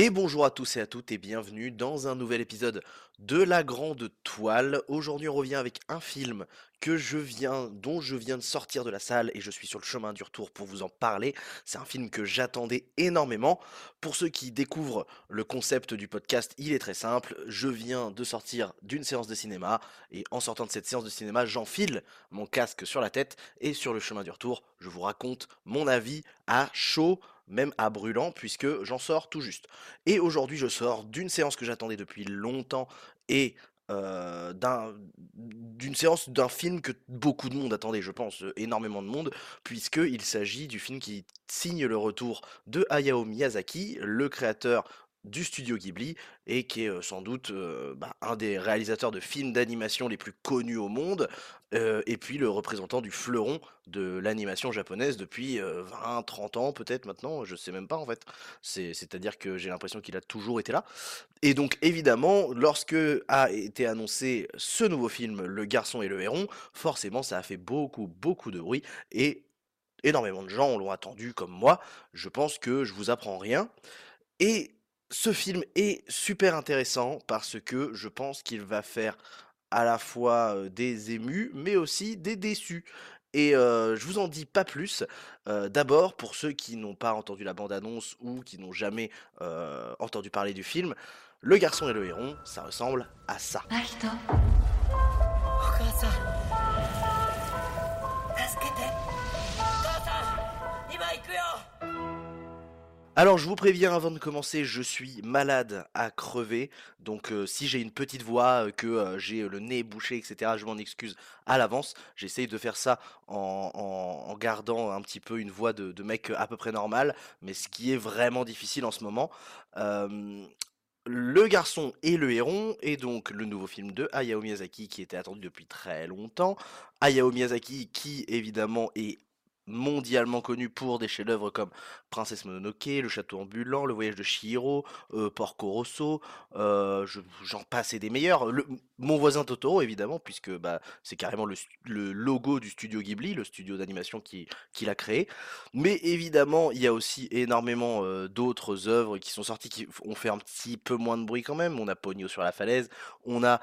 Et bonjour à tous et à toutes et bienvenue dans un nouvel épisode de La Grande Toile. Aujourd'hui on revient avec un film que je viens, dont je viens de sortir de la salle et je suis sur le chemin du retour pour vous en parler. C'est un film que j'attendais énormément. Pour ceux qui découvrent le concept du podcast, il est très simple. Je viens de sortir d'une séance de cinéma et en sortant de cette séance de cinéma, j'enfile mon casque sur la tête et sur le chemin du retour, je vous raconte mon avis à chaud même à brûlant, puisque j'en sors tout juste. Et aujourd'hui, je sors d'une séance que j'attendais depuis longtemps et euh, d'une séance d'un film que beaucoup de monde attendait, je pense, énormément de monde, puisqu'il s'agit du film qui signe le retour de Hayao Miyazaki, le créateur du studio Ghibli et qui est sans doute bah, un des réalisateurs de films d'animation les plus connus au monde et puis le représentant du fleuron de l'animation japonaise depuis 20-30 ans peut-être maintenant, je sais même pas en fait. C'est-à-dire que j'ai l'impression qu'il a toujours été là. Et donc évidemment, lorsque a été annoncé ce nouveau film, Le garçon et le héron, forcément ça a fait beaucoup beaucoup de bruit et énormément de gens l'ont attendu comme moi. Je pense que je vous apprends rien. Et ce film est super intéressant parce que je pense qu'il va faire à la fois des émus, mais aussi des déçus. Et je vous en dis pas plus. D'abord, pour ceux qui n'ont pas entendu la bande-annonce ou qui n'ont jamais entendu parler du film, Le garçon et le héron, ça ressemble à ça? Alors je vous préviens avant de commencer, je suis malade à crever, donc si j'ai une petite voix, que j'ai le nez bouché, etc., je m'en excuse à l'avance. J'essaye de faire ça en, gardant un petit peu une voix de, mec à peu près normal, mais ce qui est vraiment difficile en ce moment. le garçon et le héron est donc le nouveau film de Hayao Miyazaki qui était attendu depuis très longtemps. Hayao Miyazaki qui évidemment est mondialement connu pour des chefs-d'œuvre comme Princesse Mononoke, Le Château ambulant, Le Voyage de Chihiro, euh, Porco Rosso, euh, j'en passe et des meilleurs. mon voisin Totoro, évidemment, puisque bah, c'est carrément le, logo du studio Ghibli, le studio d'animation qu'il qui a créé. Mais évidemment, il y a aussi énormément euh, d'autres œuvres qui sont sorties qui ont fait un petit peu moins de bruit quand même. On a Pogno sur la falaise, on a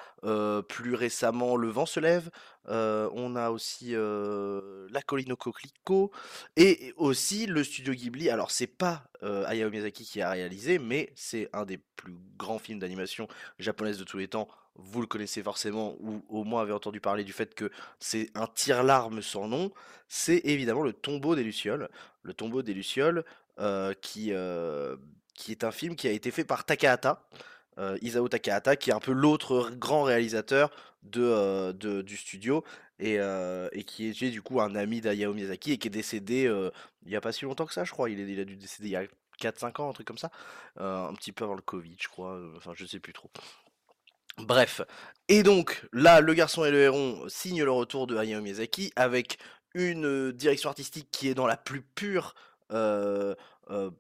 plus récemment Le vent se lève, on a aussi La colline au coquelicot et aussi le studio Ghibli. Alors c'est pas Hayao Miyazaki qui a réalisé, mais c'est un des plus grands films d'animation japonaise de tous les temps. Vous le connaissez forcément, ou au moins avez entendu parler du fait que c'est un tire-larme sans nom. C'est évidemment le Tombeau des lucioles. Le Tombeau des lucioles, qui est un film qui a été fait par Takahata. Isao Takahata, qui est un peu l'autre grand réalisateur de, du studio et, et, qui est du coup un ami d'Ayao Miyazaki et qui est décédé il n'y a pas si longtemps que ça, je crois. Il, il a dû décéder il y a 4-5 ans, un truc comme ça. un petit peu avant le Covid, je crois. Enfin, je sais plus trop. Bref. Et donc, là, Le Garçon et le Héron signent le retour de Hayao Miyazaki avec une direction artistique qui est dans la plus pure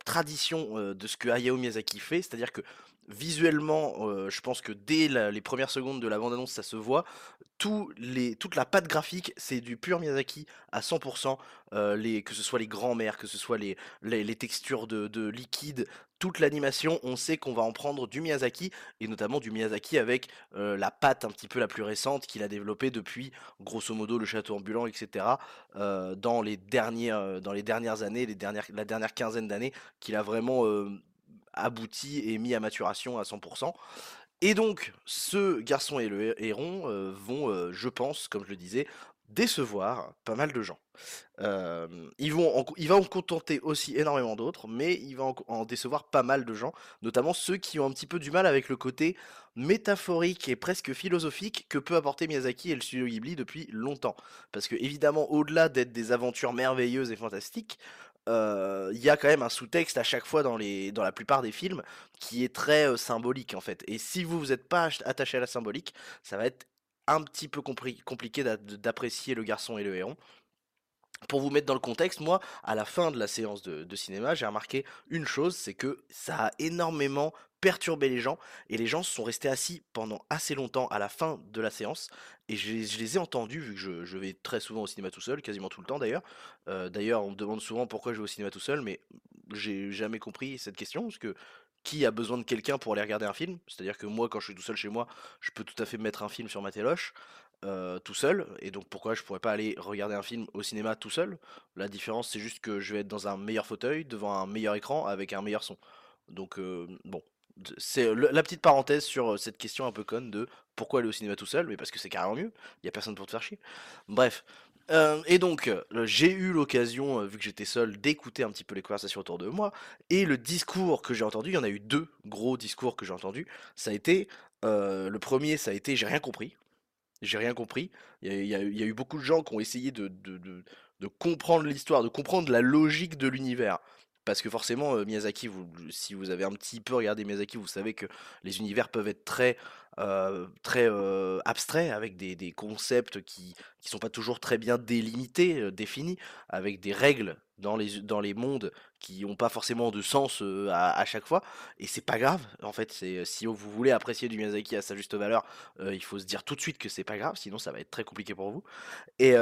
tradition de ce que Hayao Miyazaki fait. C'est-à-dire que visuellement, je pense que dès les premières secondes de la bande-annonce, ça se voit. toute la patte graphique, c'est du pur Miyazaki à 100%. les, que ce soit les grands-mères, que ce soit les, textures de, liquide, toute l'animation, on sait qu'on va en prendre du Miyazaki, et notamment du Miyazaki avec la patte un petit peu la plus récente qu'il a développée depuis, grosso modo, le château ambulant, etc. dans, les dernières, années, la dernière quinzaine d'années, qu'il a vraiment abouti et mis à maturation à 100%. Et donc, ce garçon et le héron euh, vont, euh, je pense, comme je le disais, décevoir pas mal de gens. ils vont en, il va en contenter aussi énormément d'autres, mais il va en, décevoir pas mal de gens, notamment ceux qui ont un petit peu du mal avec le côté métaphorique et presque philosophique que peut apporter Miyazaki et le studio Ghibli depuis longtemps. Parce que évidemment, au-delà d'être des aventures merveilleuses et fantastiques, il y a quand même un sous-texte à chaque fois dans, les, dans la plupart des films qui est très symbolique en fait. Et si vous vous êtes pas attaché à la symbolique, ça va être un petit peu compliqué d'apprécier le garçon et le héron. Pour vous mettre dans le contexte, moi, à la fin de la séance de, cinéma, j'ai remarqué une chose, c'est que ça a énormément perturbé les gens, et les gens sont restés assis pendant assez longtemps à la fin de la séance, et je, les ai entendus, vu que je, vais très souvent au cinéma tout seul, quasiment tout le temps d'ailleurs. Euh, d'ailleurs, on me demande souvent pourquoi je vais au cinéma tout seul, mais j'ai jamais compris cette question, parce que qui a besoin de quelqu'un pour aller regarder un film? C'est-à-dire que moi, quand je suis tout seul chez moi, je peux tout à fait mettre un film sur ma téloche. Euh, tout seul, et donc pourquoi je pourrais pas aller regarder un film au cinéma tout seul? La différence c'est juste que je vais être dans un meilleur fauteuil, devant un meilleur écran, avec un meilleur son. Donc euh, bon, c'est la petite parenthèse sur euh, cette question un peu conne de pourquoi aller au cinéma tout seul, mais parce que c'est carrément mieux, il y a personne pour te faire chier. Bref. et donc, j'ai eu l'occasion, vu que j'étais seul, d'écouter un petit peu les conversations autour de moi. Et le discours que j'ai entendu, il y en a eu deux gros discours que j'ai entendus. Ça a été, le premier, ça a été j'ai rien compris. J'ai rien compris. Il y, a, eu beaucoup de gens qui ont essayé de, comprendre l'histoire, de comprendre la logique de l'univers. Parce que forcément, euh, Miyazaki, si vous avez un petit peu regardé Miyazaki, vous savez que les univers peuvent être très, euh, très euh, abstraits, avec des, des concepts qui ne sont pas toujours très bien délimités, définis, avec des règles dans les, dans les mondes qui n'ont pas forcément de sens à, chaque fois. Et c'est pas grave, en fait. Si vous voulez apprécier du Miyazaki à sa juste valeur, il faut se dire tout de suite que c'est pas grave, sinon ça va être très compliqué pour vous. Et,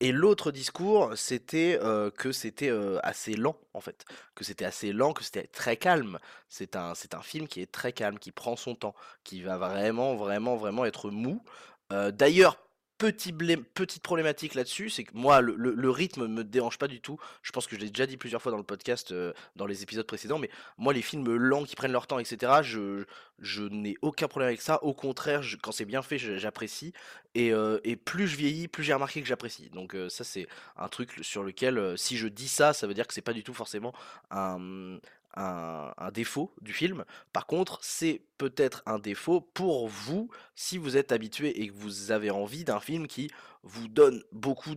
et l'autre discours, c'était que c'était assez lent, en fait. Que c'était assez lent, que c'était très calme. C'est un, c'est un film qui est très calme, qui prend son temps, qui va vraiment, vraiment, vraiment être mou. D'ailleurs, petite problématique là-dessus, c'est que moi, le, le, rythme me dérange pas du tout. Je pense que je l'ai déjà dit plusieurs fois dans le podcast, euh, dans les épisodes précédents, mais moi, les films lents qui prennent leur temps, etc., je, n'ai aucun problème avec ça. Au contraire, quand c'est bien fait, j'apprécie. Et, euh, et, plus je vieillis, plus j'ai remarqué que j'apprécie. Donc euh, ça, c'est un truc sur lequel, si je dis ça, ça veut dire que c'est pas du tout forcément un, un, défaut du film. Par contre, c'est peut-être un défaut pour vous si vous êtes habitué et que vous avez envie d'un film qui vous donne beaucoup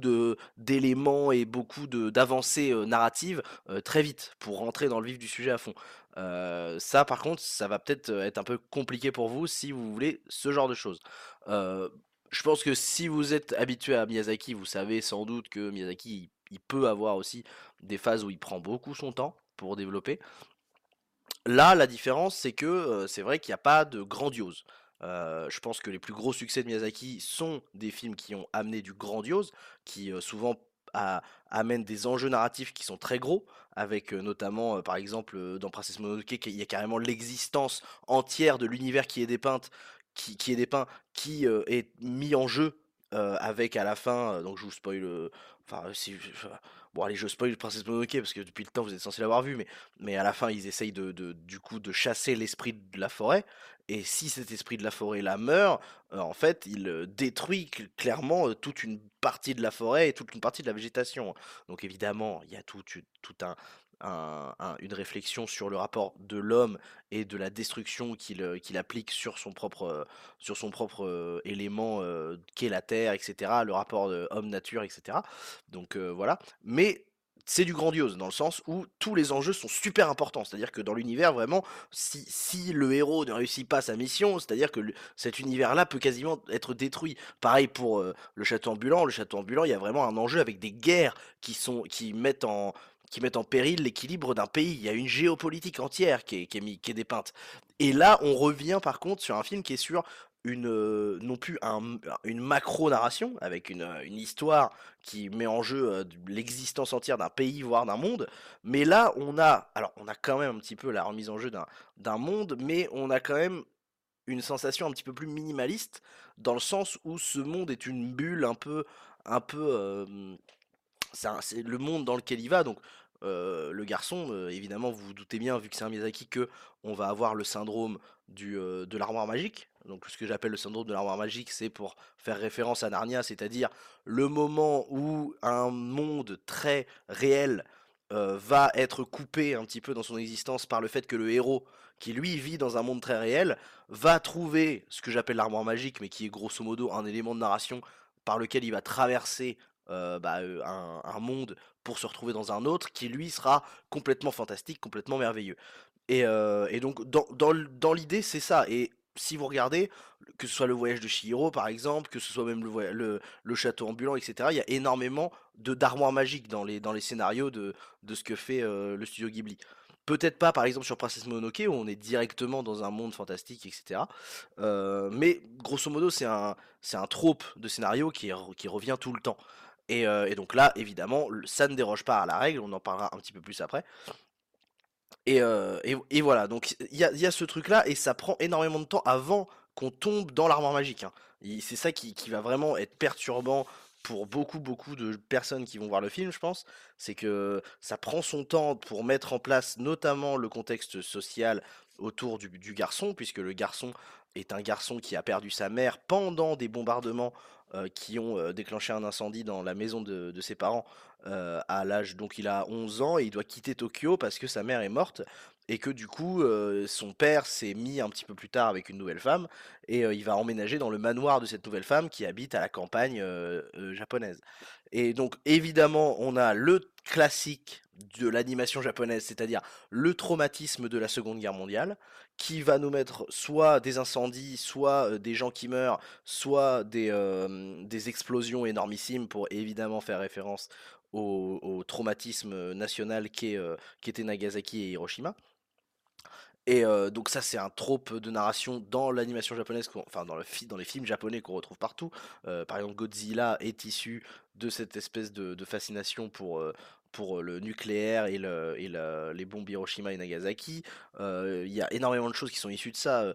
d'éléments et beaucoup d'avancées euh, narratives euh, très vite pour rentrer dans le vif du sujet à fond. Euh, ça, par contre, ça va peut-être être un peu compliqué pour vous si vous voulez ce genre de choses. je pense que si vous êtes habitué à Miyazaki, vous savez sans doute que Miyazaki, il peut avoir aussi des phases où il prend beaucoup son temps pour développer. Là, la différence, c'est que c'est vrai qu'il n'y a pas de grandiose. je pense que les plus gros succès de Miyazaki sont des films qui ont amené du grandiose, qui souvent amènent des enjeux narratifs qui sont très gros, avec notamment, par exemple, dans Princess Mononoke, il y a carrément l'existence entière de l'univers qui est dépeinte, qui, qui est dépeint, qui est mis en jeu avec à la fin, donc je vous spoil, enfin si, Bon, allez, je spoil Princesse Mononoke parce que depuis le temps vous êtes censé l'avoir vu, mais, à la fin ils essayent de, du coup de chasser l'esprit de la forêt. Et si cet esprit de la forêt là meurt, euh, en fait, il euh, détruit clairement euh, toute une partie de la forêt et toute une partie de la végétation. Donc évidemment, il y a tout un, une réflexion sur le rapport de l'homme et de la destruction qu'il euh, applique sur son propre, euh, sur son propre euh, élément qu'est la Terre, etc., le rapport homme-nature, etc. Donc voilà. Mais c'est du grandiose dans le sens où tous les enjeux sont super importants. C'est-à-dire que dans l'univers, vraiment, si, si, le héros ne réussit pas sa mission, c'est-à-dire que cet univers-là peut quasiment être détruit. Pareil pour le château ambulant. Le château ambulant, il y a vraiment un enjeu avec des guerres qui, sont, qui mettent en, qui mettent en péril l'équilibre d'un pays. Il y a une géopolitique entière qui est, qui, est qui est, dépeinte. Et là, on revient par contre sur un film qui est sur une, euh, non plus un, une macro-narration, avec une, une, histoire qui met en jeu euh, l'existence entière d'un pays, voire d'un monde. Mais là, on a, alors on a quand même un petit peu la remise en jeu d'un monde, mais on a quand même une sensation un petit peu plus minimaliste, dans le sens où ce monde est une bulle un peu, un peu euh, c'est le monde dans lequel il va. Donc, le garçon, évidemment, vous vous doutez bien, vu que c'est un Miyazaki, que on va avoir le syndrome de l'armoire magique. Donc, ce que j'appelle le syndrome de l'armoire magique, c'est pour faire référence à Narnia, c'est-à-dire le moment où un monde très réel va être coupé un petit peu dans son existence par le fait que le héros, qui lui vit dans un monde très réel, va trouver ce que j'appelle l'armoire magique, mais qui est grosso modo un élément de narration par lequel il va traverser euh, bah, euh, un, monde pour se retrouver dans un autre qui lui sera complètement fantastique, complètement merveilleux. Et, euh, donc dans, l'idée c'est ça. Et si vous regardez, que ce soit le voyage de Shihiro par exemple, que ce soit même le, château ambulant, etc., il y a énormément de d'armoires magiques dans les, scénarios de, ce que fait le studio Ghibli. Peut-être pas, par exemple, sur Princess Mononoke, où on est directement dans un monde fantastique, etc. mais grosso modo, c'est un, c'est trope de scénario qui revient tout le temps. Et, donc là, évidemment, ça ne déroge pas à la règle, on en parlera un petit peu plus après. Et, euh, voilà, donc il y a, ce truc-là, et ça prend énormément de temps avant qu'on tombe dans l'armoire magique. hein. C'est ça qui, va vraiment être perturbant pour beaucoup, beaucoup de personnes qui vont voir le film, je pense. C'est que ça prend son temps pour mettre en place notamment le contexte social autour du garçon, puisque le garçon est un garçon qui a perdu sa mère pendant des bombardements euh, qui ont euh, déclenché un incendie dans la maison de, ses parents euh, à l'âge, donc il a 11 ans et il doit quitter Tokyo parce que sa mère est morte et que du coup son père s'est mis un petit peu plus tard avec une nouvelle femme et il va emménager dans le manoir de cette nouvelle femme qui habite à la campagne japonaise. Et donc évidemment on a le classique de l'animation japonaise, c'est-à-dire le traumatisme de la Seconde Guerre mondiale, qui va nous mettre soit des incendies, soit des gens qui meurent, soit des, explosions énormissimes pour évidemment faire référence au, au traumatisme national qu'étaient Nagasaki et Hiroshima. Et donc ça c'est un trope de narration dans l'animation japonaise, enfin dans, les films japonais qu'on retrouve partout. Par exemple Godzilla est issu de cette espèce de, fascination pour, pour le nucléaire et, le, et le- les bombes Hiroshima et Nagasaki. Il y a énormément de choses qui sont issues de ça.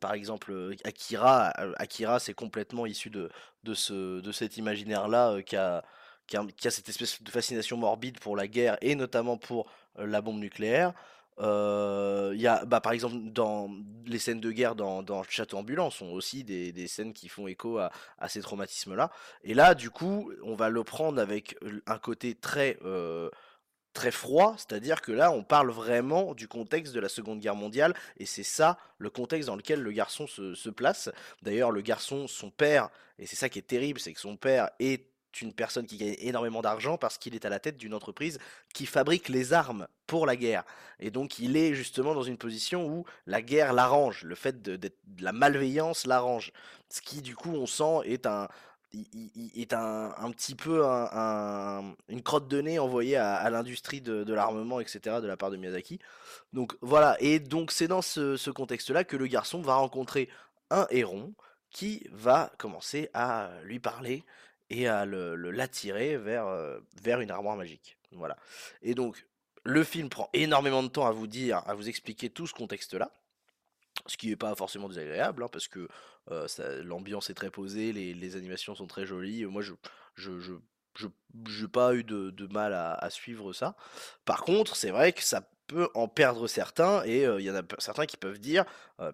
par exemple Akira, Akira c'est complètement issu de, de, ce, de cet imaginaire-là qui a, qui a, cette espèce de fascination morbide pour la guerre et notamment pour la bombe nucléaire. Il y a, bah, par exemple, dans les scènes de guerre dans, dans Château Ambulant sont aussi des, scènes qui font écho à, ces traumatismes-là. Et là, du coup, on va le prendre avec un côté très, très froid, c'est-à-dire que là, on parle vraiment du contexte de la Seconde Guerre mondiale, et c'est ça le contexte dans lequel le garçon se place. D'ailleurs, le garçon, son père, et c'est ça qui est terrible, c'est que son père est une personne qui gagne énormément d'argent parce qu'il est à la tête d'une entreprise qui fabrique les armes pour la guerre. Et donc il est justement dans une position où la guerre l'arrange, le fait de, la malveillance l'arrange. Ce qui du coup on sent est un, est un, un petit peu un- un- une crotte de nez envoyée à, l'industrie de, de l'armement, etc. de la part de Miyazaki. Donc voilà, et donc c'est dans ce, ce contexte-là que le garçon va rencontrer un héron qui va commencer à lui parler et à le, l'attirer vers, euh, vers une armoire magique. Voilà. Et donc, le film prend énormément de temps à vous dire, à vous expliquer tout ce contexte-là. Ce qui n'est pas forcément désagréable, hein, parce que euh, l'ambiance est très posée, les, animations sont très jolies. Moi, je je, je, je- pas eu de, de mal à, suivre ça. Par contre, c'est vrai que ça peut en perdre certains, et euh, il y en a certains qui peuvent dire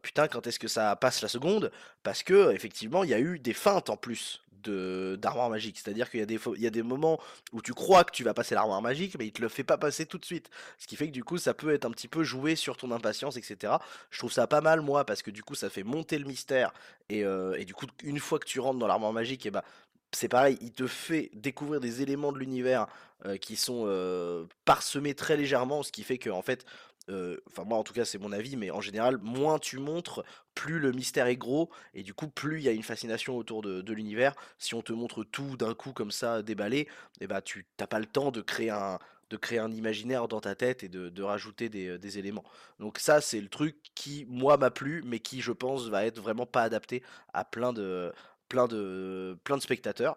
Putain, quand est-ce que ça passe la seconde? Parce que, effectivement, il y a eu des feintes en plus d'armoire magique. C'est-à-dire qu'il y a des, il y des moments où tu crois que tu vas passer l'armoire magique, mais il te le fait pas passer tout de suite. Ce qui fait que du coup, ça peut être un petit peu joué sur ton impatience, etc. Je trouve ça pas mal, moi, parce que du coup, ça fait monter le mystère. Et, euh, et du coup, une fois que tu rentres dans l'armoire magique, et bah, c'est pareil, il te fait découvrir des éléments de l'univers euh, qui sont euh, parsemés très légèrement, ce qui fait que, en fait, enfin, moi en tout cas, c'est mon avis, mais en général, moins tu montres, plus le mystère est gros, et du coup, plus il y a une fascination autour de, l'univers. Si on te montre tout d'un coup comme ça, déballé, et bah, tu t'as pas le temps de créer un de créer un imaginaire dans ta tête et de, rajouter des, euh, des éléments. Donc ça, c'est le truc qui, moi, m'a plu, mais qui, je pense, va être vraiment pas adapté à plein de, plein de, plein de spectateurs.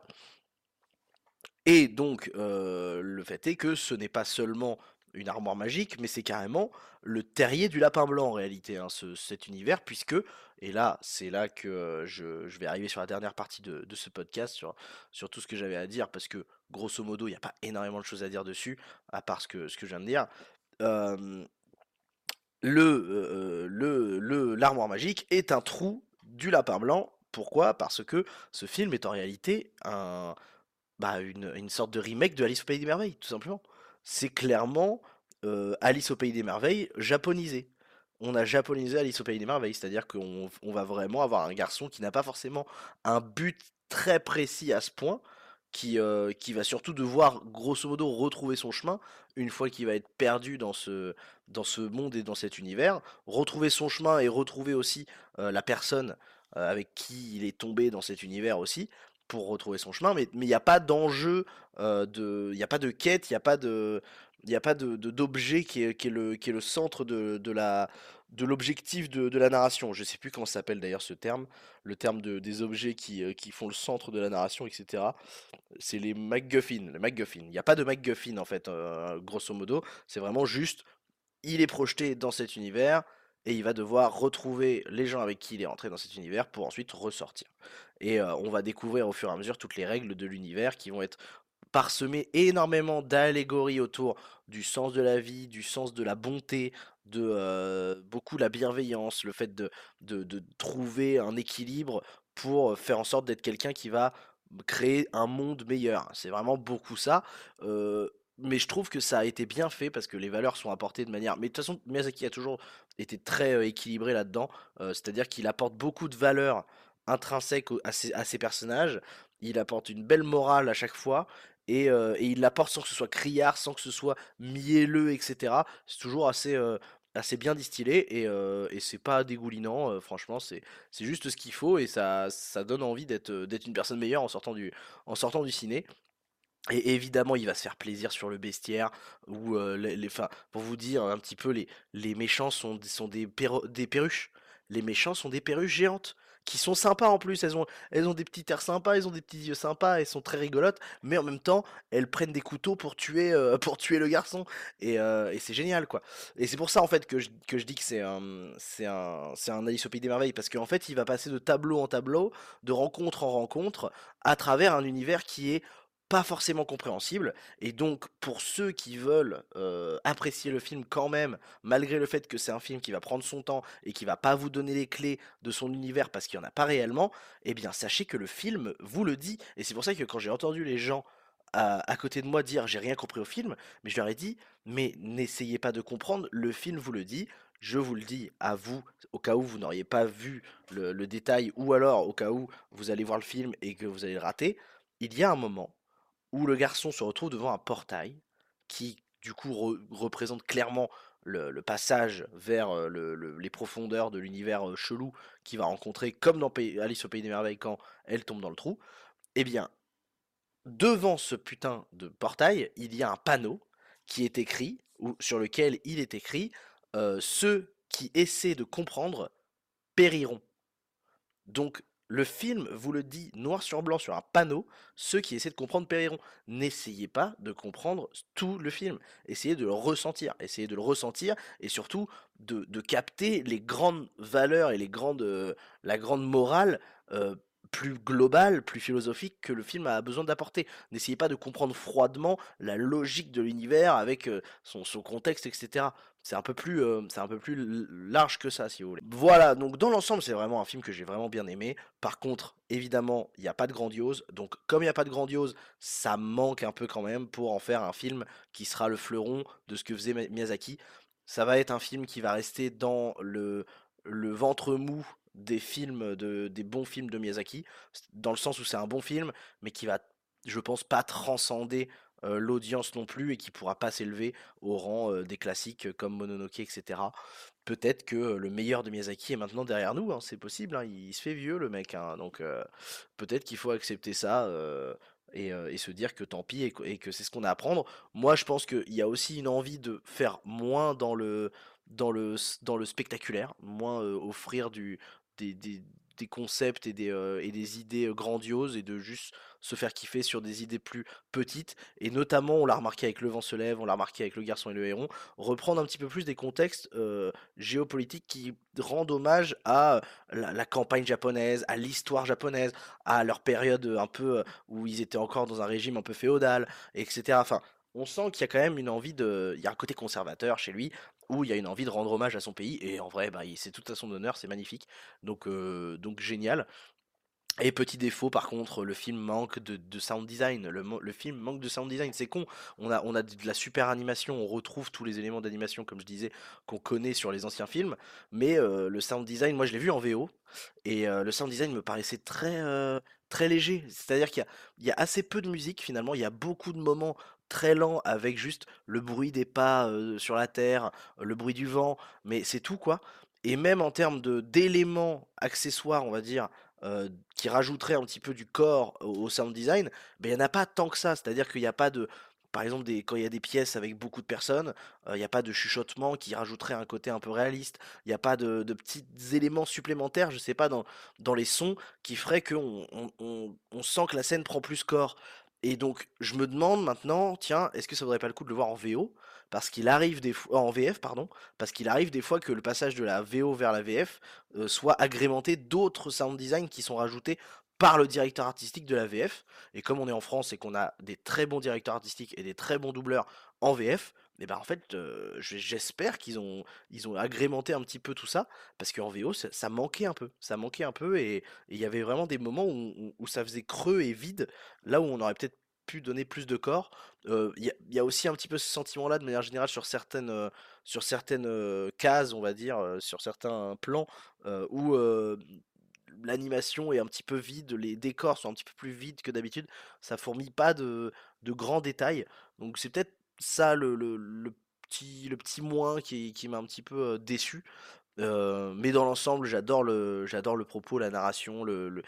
Et donc, euh, le fait est que ce n'est pas seulement une armoire magique, mais c'est carrément le terrier du lapin blanc en réalité, hein, ce- cet univers, puisque, et là, c'est là que euh, je, vais arriver sur la dernière partie de, ce podcast, sur, tout ce que j'avais à dire, parce que, grosso modo, il n'y a pas énormément de choses à dire dessus, à part ce que, ce que je viens de dire. Euh, le, l'armoire magique est un trou du lapin blanc. Pourquoi? Parce que ce film est en réalité un, bah, une, une sorte de remake de Alice au Pays des Merveilles, tout simplement. C'est clairement Alice au Pays des Merveilles japonisé. On a japonisé Alice au Pays des Merveilles, c'est-à-dire qu'on on va vraiment avoir un garçon qui n'a pas forcément un but très précis à ce point, qui, va surtout devoir, grosso modo, retrouver son chemin une fois qu'il va être perdu dans ce, monde et dans cet univers, retrouver son chemin et retrouver aussi la personne avec qui il est tombé dans cet univers aussi, pour retrouver son chemin, mais mais il n'y a pas d'enjeu, euh, il n'y a pas de quête, il n'y a pas pas de, de- d'objet qui est, le, qui est le centre de, de la, de l'objectif de, de la narration. Je sais plus comment s'appelle d'ailleurs ce terme, le terme de, des objets qui, euh, qui font le centre de la narration, etc. C'est les MacGuffin, les MacGuffin. Il n'y a pas de MacGuffin en fait, euh, grosso modo. C'est vraiment juste il est projeté dans cet univers et il va devoir retrouver les gens avec qui il est entré dans cet univers pour ensuite ressortir. Et on va découvrir au fur et à mesure toutes les règles de l'univers qui vont être parsemées énormément d'allégories autour du sens de la vie, du sens de la bonté, de beaucoup la bienveillance, le fait de, de, trouver un équilibre pour faire en sorte d'être quelqu'un qui va créer un monde meilleur. C'est vraiment beaucoup ça mais je trouve que ça a été bien fait parce que les valeurs sont apportées de manière. Mais de toute façon, Miyazaki a toujours été très équilibré là-dedans. C'est-à-dire qu'il apporte beaucoup de valeurs intrinsèques à ses, personnages. Il apporte une belle morale à chaque fois. Et, il l'apporte sans que ce soit criard, sans que ce soit mielleux, etc. C'est toujours assez, assez bien distillé et, et c'est pas dégoulinant. franchement, c'est juste ce qu'il faut et ça, ça donne envie d'être une personne meilleure en sortant du, en sortant du ciné. Et évidemment, il va se faire plaisir sur le bestiaire, où les, pour vous dire un petit peu, les, méchants sont, des, perruches. Les méchants sont des perruches géantes, qui sont sympas en plus. Elles ont, des petits airs sympas, elles ont des petits yeux sympas, elles sont très rigolotes, mais en même temps, elles prennent des couteaux pour tuer, le garçon. Et, c'est génial, quoi. Et c'est pour ça, en fait, que je, dis que c'est un, un, c'est un Alice au Pays des Merveilles, parce qu'en fait, il va passer de tableau en tableau, de rencontre en rencontre, à travers un univers qui est pas forcément compréhensible. Et donc, pour ceux qui veulent apprécier le film quand même, malgré le fait que c'est un film qui va prendre son temps et qui va pas vous donner les clés de son univers parce qu'il n'y en a pas réellement, eh bien, sachez que le film vous le dit. Et c'est pour ça que quand j'ai entendu les gens à, côté de moi dire j'ai rien compris au film, mais je leur ai dit, mais n'essayez pas de comprendre, le film vous le dit. Je vous le dis à vous, au cas où vous n'auriez pas vu le, le détail, ou alors au cas où vous allez voir le film et que vous allez le rater, il y a un moment où le garçon se retrouve devant un portail qui du coup représente clairement le, passage vers les profondeurs de l'univers chelou qu'il va rencontrer comme dans Alice au Pays des Merveilles quand elle tombe dans le trou. Eh bien, devant ce putain de portail, il y a un panneau qui est écrit, ou sur lequel il est écrit Ceux qui essaient de comprendre périront. Donc le film vous le dit noir sur blanc sur un panneau, ceux qui essaient de comprendre périront. N'essayez pas de comprendre tout le film, essayez de le ressentir, essayez de le ressentir et surtout de, capter les grandes valeurs et euh, la grande morale euh, plus globale, plus philosophique que le film a besoin d'apporter. N'essayez pas de comprendre froidement la logique de l'univers avec euh, son, contexte, etc. C'est un peu plus, euh, c'est un peu plus large que ça, si vous voulez. Voilà, donc dans l'ensemble, c'est vraiment un film que j'ai vraiment bien aimé. Par contre, évidemment, il n'y a pas de grandiose. Donc, comme il n'y a pas de grandiose, ça manque un peu quand même pour en faire un film qui sera le fleuron de ce que faisait Miyazaki. Ça va être un film qui va rester dans le, le ventre mou des films, de, des bons films de Miyazaki, dans le sens où c'est un bon film, mais qui va, je pense, pas transcender euh, l'audience non plus et qui pourra pas s'élever au rang euh, des classiques comme Mononoke, etc. Peut-être que le meilleur de Miyazaki est maintenant derrière nous, hein, c'est possible, hein, il, se fait vieux le mec, hein, donc euh, peut-être qu'il faut accepter ça et, se dire que tant pis et, que c'est ce qu'on a à apprendre. Moi je pense qu'il y a aussi une envie de faire moins dans le, dans le, dans le spectaculaire, moins offrir du, des concepts et des, euh, et des idées grandioses et de juste se faire kiffer sur des idées plus petites. Et notamment, on l'a remarqué avec Le vent se lève, on l'a remarqué avec Le garçon et le héron, reprendre un petit peu plus des contextes géopolitiques qui rendent hommage à la, campagne japonaise, à l'histoire japonaise, à leur période un peu où ils étaient encore dans un régime un peu féodal, etc. Enfin, on sent qu'il y a quand même une envie de. Il y a un côté conservateur chez lui, où il y a une envie de rendre hommage à son pays, et en vrai, bah, c'est tout à son honneur, c'est magnifique. Donc, donc génial. Et petit défaut, par contre, le film manque de, sound design. Le, film manque de sound design. C'est con. On a, on a de la super animation. On retrouve tous les éléments d'animation, comme je disais, qu'on connaît sur les anciens films. Mais le sound design, moi, je l'ai vu en VO. Et le sound design me paraissait très, très léger. C'est-à-dire qu'il y, a assez peu de musique, finalement. Il y a beaucoup de moments très lent avec juste le bruit des pas sur la terre, le bruit du vent, mais c'est tout quoi. Et même en termes de d'éléments accessoires, on va dire, qui rajouteraient un petit peu du corps au, sound design, ben il n'y en a pas tant que ça. C'est-à-dire qu'il n'y a pas de, par exemple, des, quand il y a des pièces avec beaucoup de personnes, il n'y a pas de chuchotement qui rajouterait un côté un peu réaliste. Il n'y a pas de, petits éléments supplémentaires, je sais pas, dans, dans les sons qui feraient qu'on on sent que la scène prend plus corps. Et donc, je me demande maintenant, tiens, est-ce que ça vaudrait pas le coup de le voir en VO parce qu'il arrive des fois en VF pardon, parce qu'il arrive des fois que le passage de la VO vers la VF euh, soit agrémenté d'autres sound design qui sont rajoutés par le directeur artistique de la VF. Et comme on est en France et qu'on a des très bons directeurs artistiques et des très bons doubleurs en VF, et ben en fait, j'espère qu'ils ont, ils ont agrémenté un petit peu tout ça, parce qu'en VO, ça, manquait un peu. Ça manquait un peu, et il y avait vraiment des moments où, où, ça faisait creux et vide, là où on aurait peut-être pu donner plus de corps. Il y, a aussi un petit peu ce sentiment-là, de manière générale, sur certaines, sur certaines cases, on va dire, sur certains plans, où l'animation est un petit peu vide, les décors sont un petit peu plus vides que d'habitude, ça fourmille pas de, de grands détails. Donc c'est peut-être ça le, petit, le petit moins qui, m'a un petit peu déçu. mais dans l'ensemble, j'adore le, propos, la narration, le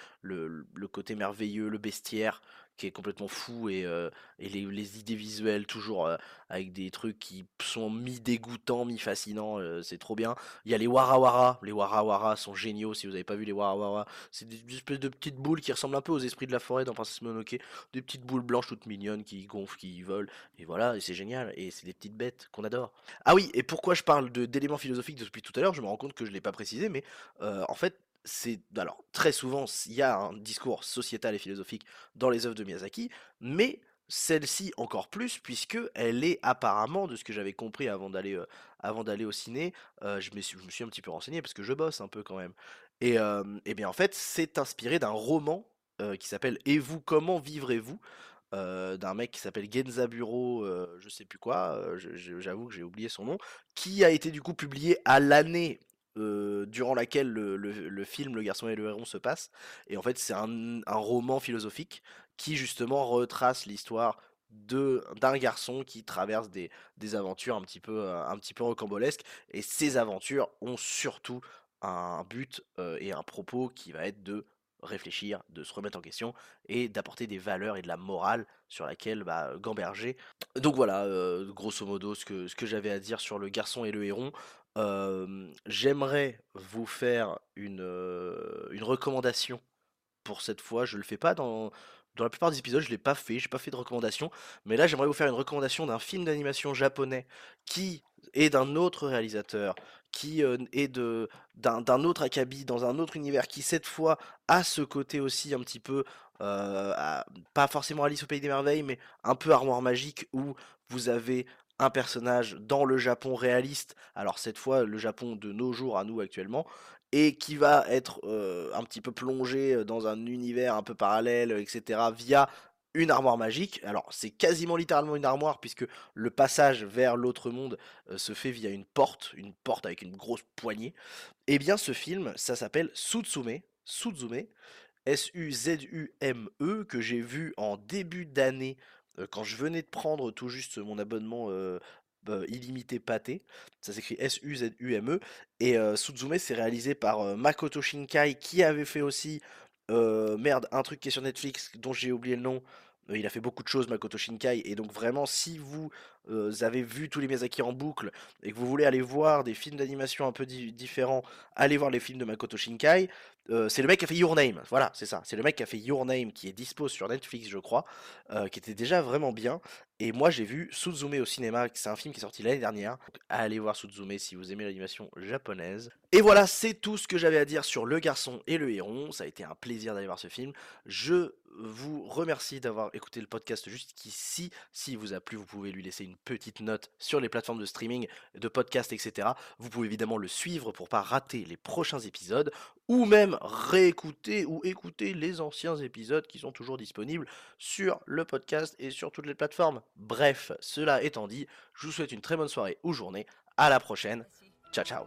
côté merveilleux, le bestiaire qui est complètement fou et, les, idées visuelles toujours avec des trucs qui sont mi dégoûtants, mi fascinants, c'est trop bien. Il y a les Warawara, les Warawara sont géniaux si vous n'avez pas vu les Warawara, c'est des, espèces de petites boules qui ressemblent un peu aux esprits de la forêt dans Princess Mononoke, des petites boules blanches toutes mignonnes qui gonflent, qui volent et voilà, et c'est génial et c'est des petites bêtes qu'on adore. Ah oui, et pourquoi je parle d'éléments philosophiques depuis tout à l'heure, je me rends compte que je l'ai pas précisé mais en fait c'est alors très souvent il y a un discours sociétal et philosophique dans les œuvres de Miyazaki, mais celle-ci encore plus puisque elle est apparemment de ce que j'avais compris avant d'aller avant d'aller au ciné, je, me suis, je me suis un petit peu renseigné parce que je bosse un peu quand même. Et, et bien en fait c'est inspiré d'un roman qui s'appelle Et vous comment vivrez-vous d'un mec qui s'appelle Genzaburo, je sais plus quoi, j'avoue que j'ai oublié son nom, qui a été du coup publié à l'année durant laquelle le, film Le garçon et le héron se passe. Et en fait, c'est un, roman philosophique qui justement retrace l'histoire d'un garçon qui traverse des, aventures un petit peu un petit peu rocambolesques et ces aventures ont surtout un but et un propos qui va être de réfléchir, de se remettre en question et d'apporter des valeurs et de la morale sur laquelle bah, gamberger. Donc voilà, grosso modo, ce que, ce que j'avais à dire sur le garçon et le héron j'aimerais vous faire une, une recommandation pour cette fois. Je le fais pas dans, dans la plupart des épisodes, je l'ai pas fait, j'ai pas fait de recommandation. Mais là, j'aimerais vous faire une recommandation d'un film d'animation japonais qui est d'un autre réalisateur, qui est de d'un autre acabit, dans un autre univers, qui cette fois a ce côté aussi un petit peu, pas forcément Alice au Pays des Merveilles, mais un peu Armoire Magique, où vous avez un personnage dans le Japon réaliste, alors cette fois le Japon de nos jours à nous actuellement, et qui va être un petit peu plongé dans un univers un peu parallèle, etc., via une armoire magique. Alors c'est quasiment littéralement une armoire puisque le passage vers l'autre monde se fait via une porte, une porte avec une grosse poignée. Eh bien ce film, ça s'appelle Sutsume, Sutsume, S-U-Z-U-M-E, que j'ai vu en début d'année quand je venais de prendre tout juste mon abonnement bah, illimité pâté, ça s'écrit S-U-Z-U-M-E, et Suzume c'est réalisé par Makoto Shinkai qui avait fait aussi, merde, un truc qui est sur Netflix dont j'ai oublié le nom, il a fait beaucoup de choses Makoto Shinkai, et donc vraiment si vous avez vu tous les Miyazaki en boucle et que vous voulez aller voir des films d'animation un peu différents, allez voir les films de Makoto Shinkai. C'est le mec qui a fait Your Name, voilà, c'est ça. C'est le mec qui a fait Your Name, qui est dispo sur Netflix, je crois, qui était déjà vraiment bien. Et moi, j'ai vu Suzume au cinéma, c'est un film qui est sorti l'année dernière. allez voir Suzume si vous aimez l'animation japonaise. Et voilà, c'est tout ce que j'avais à dire sur Le Garçon et le Héron. Ça a été un plaisir d'aller voir ce film. Je vous remercie d'avoir écouté le podcast jusqu'ici. Si vous a plu, vous pouvez lui laisser une petite note sur les plateformes de streaming, de podcast, etc. Vous pouvez évidemment le suivre pour pas rater les prochains épisodes, ou même réécouter ou écouter les anciens épisodes qui sont toujours disponibles sur le podcast et sur toutes les plateformes. Bref, cela étant dit, je vous souhaite une très bonne soirée ou journée. À la prochaine. Ciao ciao.